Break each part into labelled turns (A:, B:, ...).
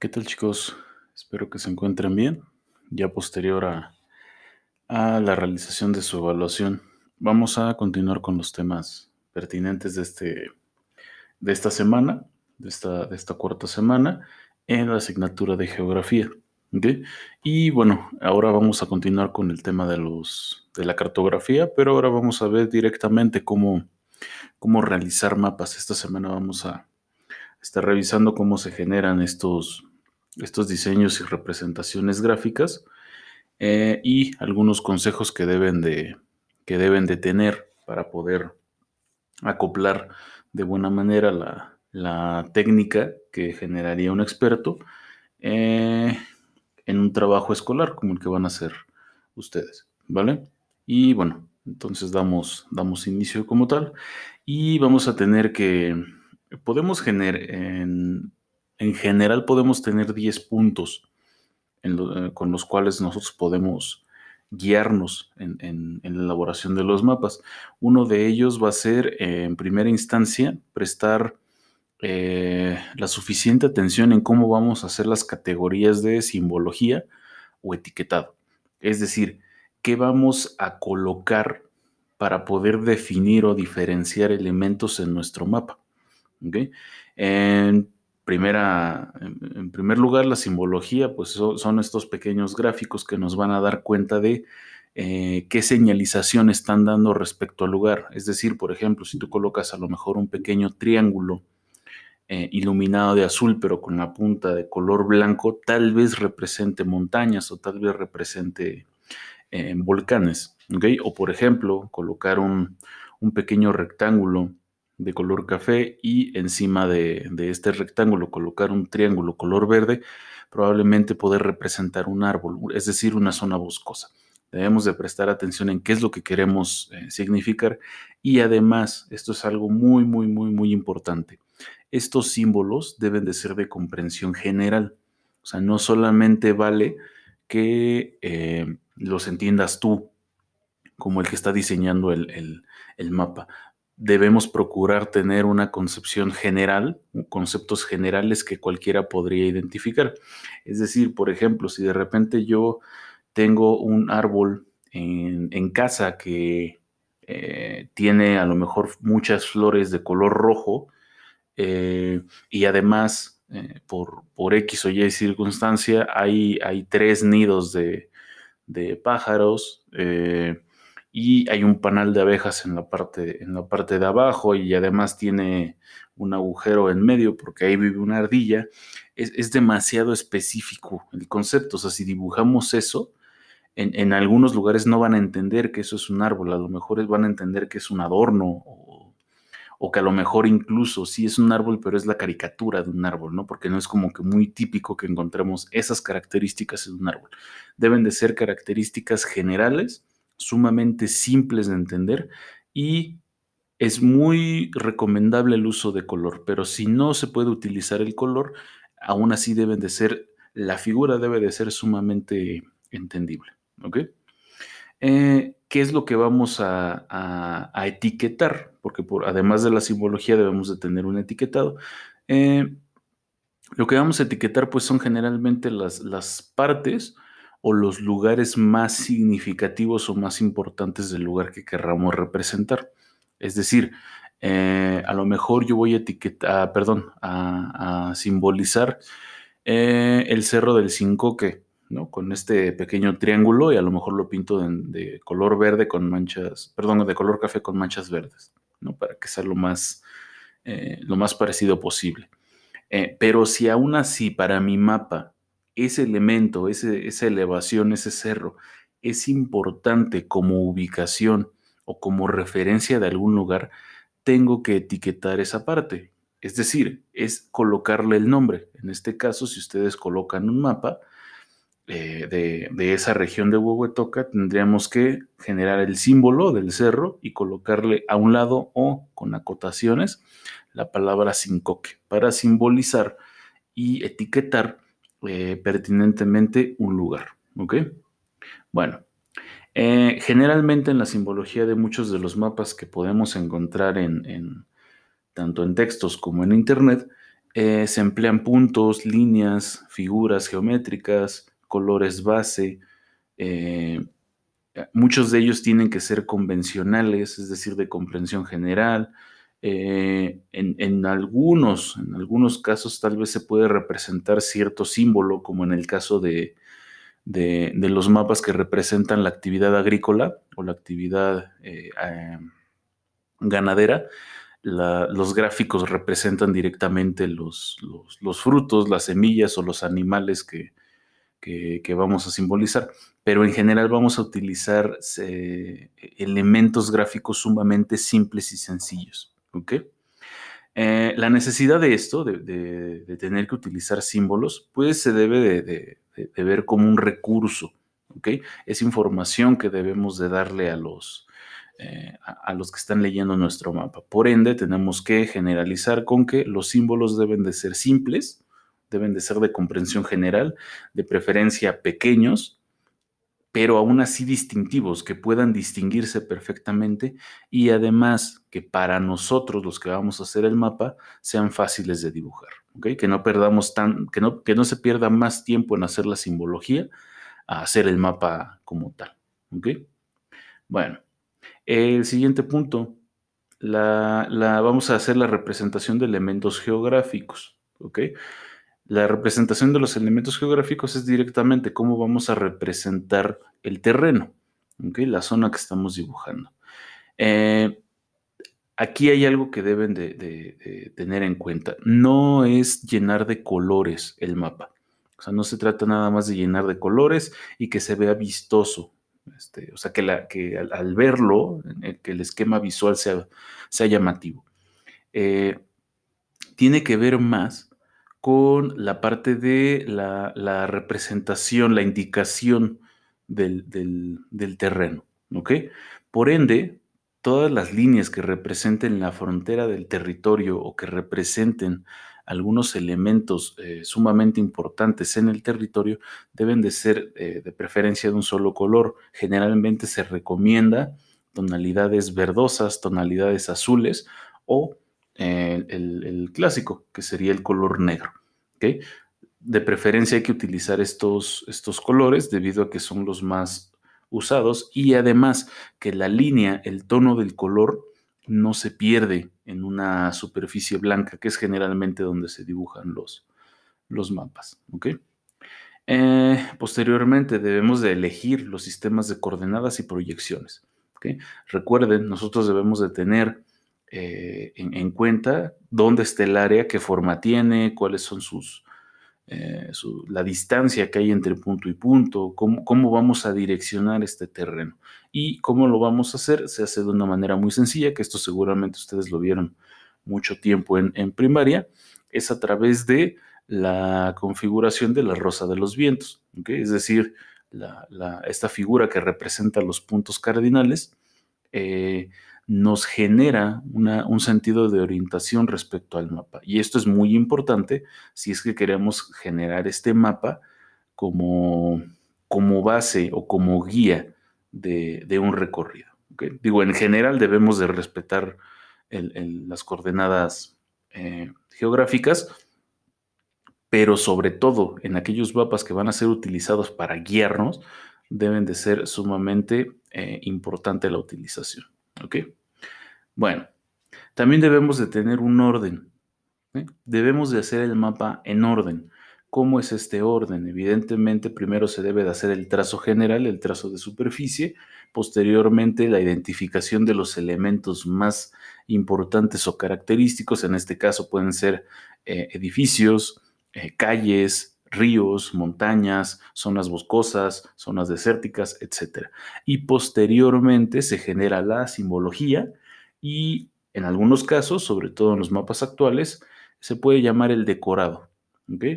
A: ¿Qué tal chicos? Espero que se encuentren bien. Ya posterior a, a, la realización de su evaluación, vamos a continuar con los temas pertinentes de, este, de esta semana, de esta, de esta cuarta semana, en la asignatura de geografía. Y bueno, ahora vamos a continuar con el tema de, los, de la cartografía, pero ahora vamos a ver directamente cómo, cómo realizar mapas. Esta semana vamos a estar revisando cómo se generan estos, estos diseños y representaciones gráficas eh, y algunos consejos que deben, de, que deben de tener para poder acoplar de buena manera la, técnica que generaría un experto eh, en un trabajo escolar como el que van a hacer ustedes, ¿vale? Y bueno, entonces damos, damos inicio como tal y vamos a tener que, podemos generar, en, en general podemos tener 10 puntos eh, con los cuales nosotros podemos guiarnos en, la elaboración de los mapas. Uno de ellos va a ser, eh, en primera instancia, prestar eh, la suficiente atención en cómo vamos a hacer las categorías de simbología o etiquetado. Es decir, qué vamos a colocar para poder definir o diferenciar elementos en nuestro mapa. En, primera, en, primer lugar, la simbología, pues son estos pequeños gráficos que nos van a dar cuenta de eh, qué señalización están dando respecto al lugar. Es decir, por ejemplo, si tú colocas a lo mejor un pequeño triángulo eh, iluminado de azul, pero con la punta de color blanco, tal vez represente montañas o tal vez represente eh, volcanes. O por ejemplo, colocar un, un pequeño rectángulo de color café y encima de, este rectángulo colocar un triángulo color verde, probablemente poder representar un árbol, es decir, una zona boscosa. Debemos de prestar atención en qué es lo que queremos eh, significar y además, esto es algo muy, muy, muy, muy importante. Estos símbolos deben de ser de comprensión general. O sea, no solamente vale que eh, los entiendas tú como el que está diseñando el, el mapa debemos procurar tener una concepción general, conceptos generales que cualquiera podría identificar. Es decir, por ejemplo, si de repente yo tengo un árbol en, casa que eh, tiene a lo mejor muchas flores de color rojo eh, y además eh, por, por, X o Y circunstancia hay, hay tres nidos de, de pájaros y hay un panal de abejas en la parte, en la parte de abajo y además tiene un agujero en medio porque ahí vive una ardilla, es, demasiado específico el concepto. O sea, si dibujamos eso, en, algunos lugares no van a entender que eso es un árbol, a lo mejor van a entender que es un adorno o, o, que a lo mejor incluso sí es un árbol, pero es la caricatura de un árbol, ¿no? Porque no es como que muy típico que encontremos esas características en un árbol. Deben de ser características generales sumamente simples de entender y es muy recomendable el uso de color, pero si no se puede utilizar el color, aún así deben de ser, la figura debe de ser sumamente entendible. ¿Ok? Eh, ¿Qué es lo que vamos a, etiquetar? Porque por, además de la simbología debemos de tener un etiquetado. Eh, lo que vamos a etiquetar pues son generalmente las, las partes o los lugares más significativos o más importantes del lugar que querramos representar. Es decir, eh, a lo mejor yo voy a etiquetar, perdón, a, simbolizar eh, el cerro del Cincoque, ¿no? Con este pequeño triángulo y a lo mejor lo pinto de, color verde con manchas, perdón, de color café con manchas verdes, ¿no? Para que sea lo más, eh, lo más parecido posible. pero si aún así para mi mapa ese elemento, esa elevación, ese cerro, es importante como ubicación o como referencia de algún lugar, tengo que etiquetar esa parte. Es decir, es colocarle el nombre. En este caso, si ustedes colocan un mapa eh, de, esa región de Huehuetoca, tendríamos que generar el símbolo del cerro y colocarle a un lado o con acotaciones la palabra sincoque para simbolizar y etiquetar eh, pertinentemente un lugar. ¿Ok? Bueno, eh, generalmente en la simbología de muchos de los mapas que podemos encontrar en, tanto en textos como en internet, eh, se emplean puntos, líneas, figuras geométricas, colores base. Muchos de ellos tienen que ser convencionales, es decir, de comprensión general. Eh, en, algunos, en algunos casos tal vez se puede representar cierto símbolo, como en el caso de, los mapas que representan la actividad agrícola o la actividad ganadera los gráficos representan directamente los, frutos, las semillas o los animales que, vamos a simbolizar, pero en general vamos a utilizar eh, elementos gráficos sumamente simples y sencillos. Eh, la necesidad de esto, de, tener que utilizar símbolos, pues se debe de, ver como un recurso. Es información que debemos de darle a los, eh, a, los que están leyendo nuestro mapa. Por ende, tenemos que generalizar con que los símbolos deben de ser simples, deben de ser de comprensión general, de preferencia pequeños, pero aún así distintivos, que puedan distinguirse perfectamente y además que para nosotros, los que vamos a hacer el mapa, sean fáciles de dibujar. Que no perdamos tan, que no, que no se pierda más tiempo en hacer la simbología a hacer el mapa como tal. Bueno, el siguiente punto, la, vamos a hacer la representación de elementos geográficos. ¿ok? La representación de los elementos geográficos es directamente cómo vamos a representar el terreno, la zona que estamos dibujando. Eh, aquí hay algo que deben de, tener en cuenta. No es llenar de colores el mapa. O sea, no se trata nada más de llenar de colores y que se vea vistoso. Este, o sea, que, la, que al, verlo, que el esquema visual sea, sea llamativo. Eh, tiene que ver más con la parte de la, representación, la indicación del, terreno. Por ende, todas las líneas que representen la frontera del territorio o que representen algunos elementos eh, sumamente importantes en el territorio deben de ser eh, de preferencia de un solo color. Generalmente se recomienda tonalidades verdosas, tonalidades azules o el, clásico, que sería el color negro. De preferencia hay que utilizar estos, estos colores debido a que son los más usados y además que la línea, el tono del color no se pierde en una superficie blanca, que es generalmente donde se dibujan los, los mapas. Eh, posteriormente debemos de elegir los sistemas de coordenadas y proyecciones. Recuerden, nosotros debemos de tener eh, en, cuenta dónde está el área, qué forma tiene, cuáles son sus, eh, la distancia que hay entre punto y punto, cómo, vamos a direccionar este terreno. Y cómo lo vamos a hacer, se hace de una manera muy sencilla, que esto seguramente ustedes lo vieron mucho tiempo en, primaria, es a través de la configuración de la rosa de los vientos, es decir, esta figura que representa los puntos cardinales. Eh, nos genera un sentido de orientación respecto al mapa. Y esto es muy importante si es que queremos generar este mapa como, como base o como guía de, un recorrido. Digo, en general debemos de respetar las coordenadas eh, geográficas, pero sobre todo en aquellos mapas que van a ser utilizados para guiarnos, deben de ser sumamente eh, importante la utilización. ¿ok? Bueno, también debemos de tener un orden. ¿eh? Debemos de hacer el mapa en orden. ¿Cómo es este orden? Evidentemente, primero se debe de hacer el trazo general, el trazo de superficie, posteriormente la identificación de los elementos más importantes o característicos, en este caso pueden ser eh, edificios, eh, calles, ríos, montañas, zonas boscosas, zonas desérticas, etc. Y posteriormente se genera la simbología, y en algunos casos, sobre todo en los mapas actuales, se puede llamar el decorado.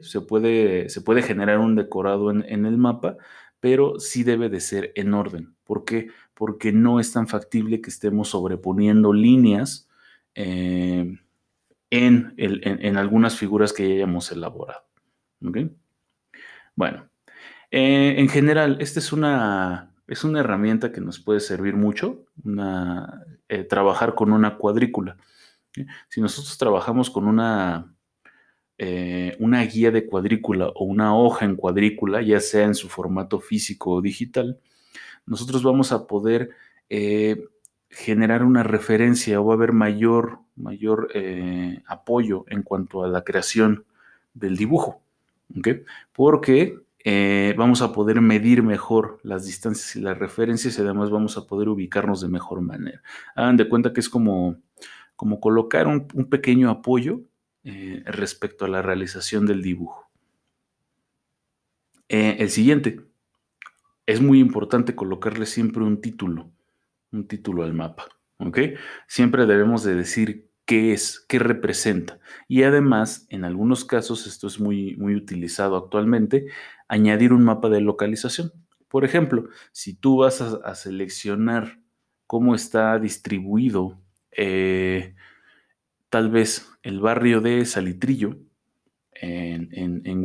A: Se, puede, se, puede, generar un decorado en, el mapa, pero sí debe de ser en orden. ¿Por qué? Porque no es tan factible que estemos sobreponiendo líneas eh, en, en, algunas figuras que ya hayamos elaborado. Bueno, eh, en general, esta es una, es una herramienta que nos puede servir mucho, eh, trabajar con una cuadrícula. Si nosotros trabajamos con una, eh, una guía de cuadrícula o una hoja en cuadrícula, ya sea en su formato físico o digital, nosotros vamos a poder eh, generar una referencia o va a haber mayor, mayor apoyo en cuanto a la creación del dibujo. Porque vamos a poder medir mejor las distancias y las referencias y además vamos a poder ubicarnos de mejor manera. Hagan de cuenta que es como, como colocar un, pequeño apoyo eh, respecto a la realización del dibujo. Eh, el siguiente, es muy importante colocarle siempre un título, un título al mapa, ¿ok? Siempre debemos de decir qué es, qué representa. Y además, en algunos casos, esto es muy, muy utilizado actualmente, añadir un mapa de localización. Por ejemplo, si tú vas a, seleccionar cómo está distribuido eh, tal vez el barrio de Salitrillo en, en,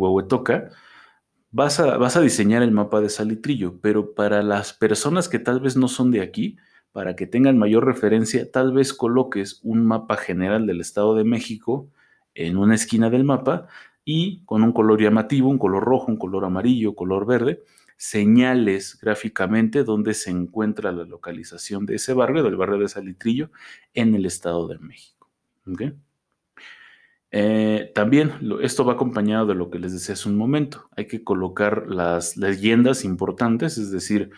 A: vas a, vas a diseñar el mapa de Salitrillo, pero para las personas que tal vez no son de aquí, para que tengan mayor referencia, tal vez coloques un mapa general del Estado de México en una esquina del mapa y con un color llamativo, un color rojo, un color amarillo, color verde, señales gráficamente dónde se encuentra la localización de ese barrio, del barrio de Salitrillo, en el Estado de México. Eh, también esto va acompañado de lo que les decía hace un momento. Hay que colocar las leyendas importantes, es decir,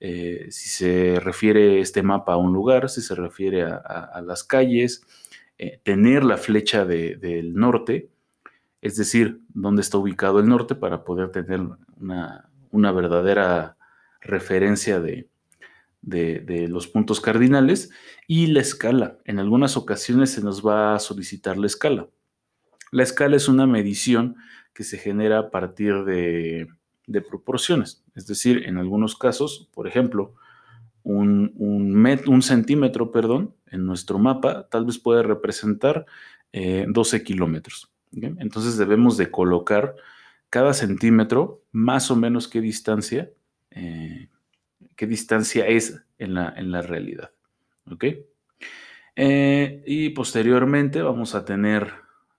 A: eh, si se refiere este mapa a un lugar, si se refiere a, las calles, eh, tener la flecha del norte, es decir, dónde está ubicado el norte para poder tener una, verdadera referencia de, de, los puntos cardinales y la escala. En algunas ocasiones se nos va a solicitar la escala. La escala es una medición que se genera a partir de de proporciones. Es decir, en algunos casos, por ejemplo, un, un, centímetro, perdón, en nuestro mapa tal vez puede representar 12 eh, kilómetros. Entonces debemos de colocar cada centímetro más o menos qué distancia, eh, qué distancia es en la, en la realidad. Eh, y posteriormente vamos a tener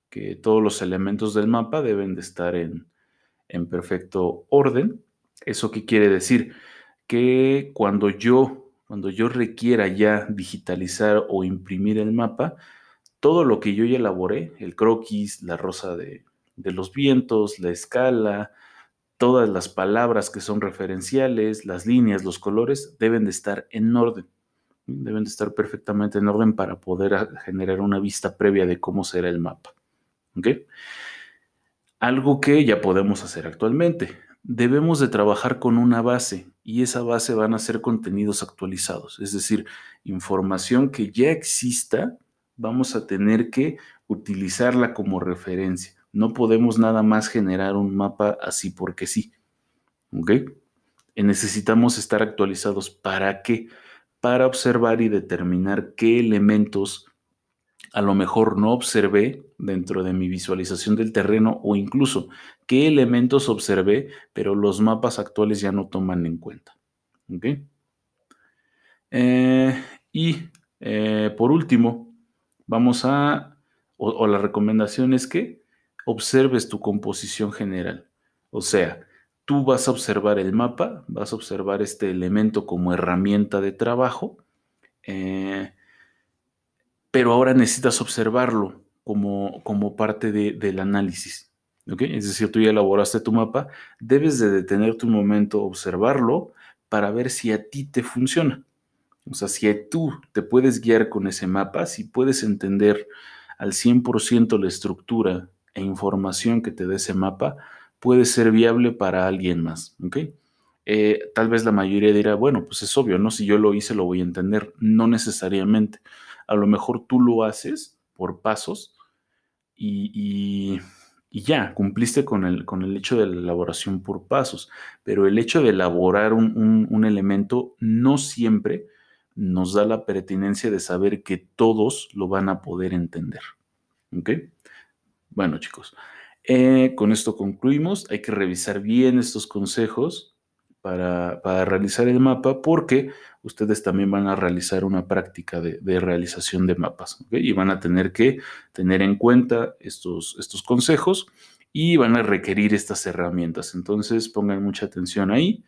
A: que todos los elementos del mapa deben de estar en, en perfecto orden. ¿Eso qué quiere decir? Que cuando yo, cuando yo requiera ya digitalizar o imprimir el mapa, todo lo que yo ya elaboré, el croquis, la rosa de, de los vientos, la escala, todas las palabras que son referenciales, las líneas, los colores, deben de estar en orden. Deben de estar perfectamente en orden para poder generar una vista previa de cómo será el mapa. Algo que ya podemos hacer actualmente. Debemos de trabajar con una base y esa base van a ser contenidos actualizados, es decir, información que ya exista, vamos a tener que utilizarla como referencia. No podemos nada más generar un mapa así porque sí. ¿Ok? necesitamos estar actualizados. ¿Para qué? Para observar y determinar qué elementos a lo mejor no observé dentro de mi visualización del terreno o incluso qué elementos observé, pero los mapas actuales ya no toman en cuenta. Eh, y eh, por último, vamos a, o, la recomendación es que observes tu composición general. O sea, tú vas a observar el mapa, vas a observar este elemento como herramienta de trabajo. Eh, pero ahora necesitas observarlo como, como parte del análisis. Es decir, tú ya elaboraste tu mapa, debes de detenerte un momento, observarlo para ver si a ti te funciona. O sea, si tú te puedes guiar con ese mapa, si puedes entender al 100% la estructura e información que te da ese mapa, puede ser viable para alguien más. Eh, tal vez la mayoría dirá, bueno, pues es obvio, ¿no? Si yo lo hice, lo voy a entender. No necesariamente a lo mejor tú lo haces por pasos y, ya, cumpliste con el, con el, hecho de la elaboración por pasos, pero el hecho de elaborar un, elemento no siempre nos da la pertinencia de saber que todos lo van a poder entender. ¿Ok? Bueno, chicos, eh, con esto concluimos. Hay que revisar bien estos consejos para, para realizar el mapa porque ustedes también van a realizar una práctica de, realización de mapas y van a tener que tener en cuenta estos, estos consejos y van a requerir estas herramientas. Entonces pongan mucha atención ahí,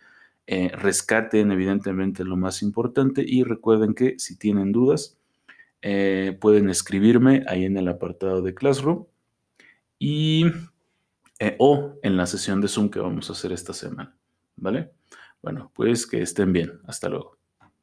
A: eh, rescaten evidentemente lo más importante y recuerden que si tienen dudas eh, pueden escribirme ahí en el apartado de Classroom y eh, o en la sesión de Zoom que vamos a hacer esta semana. ¿Vale? Bueno, pues que estén bien. Hasta luego.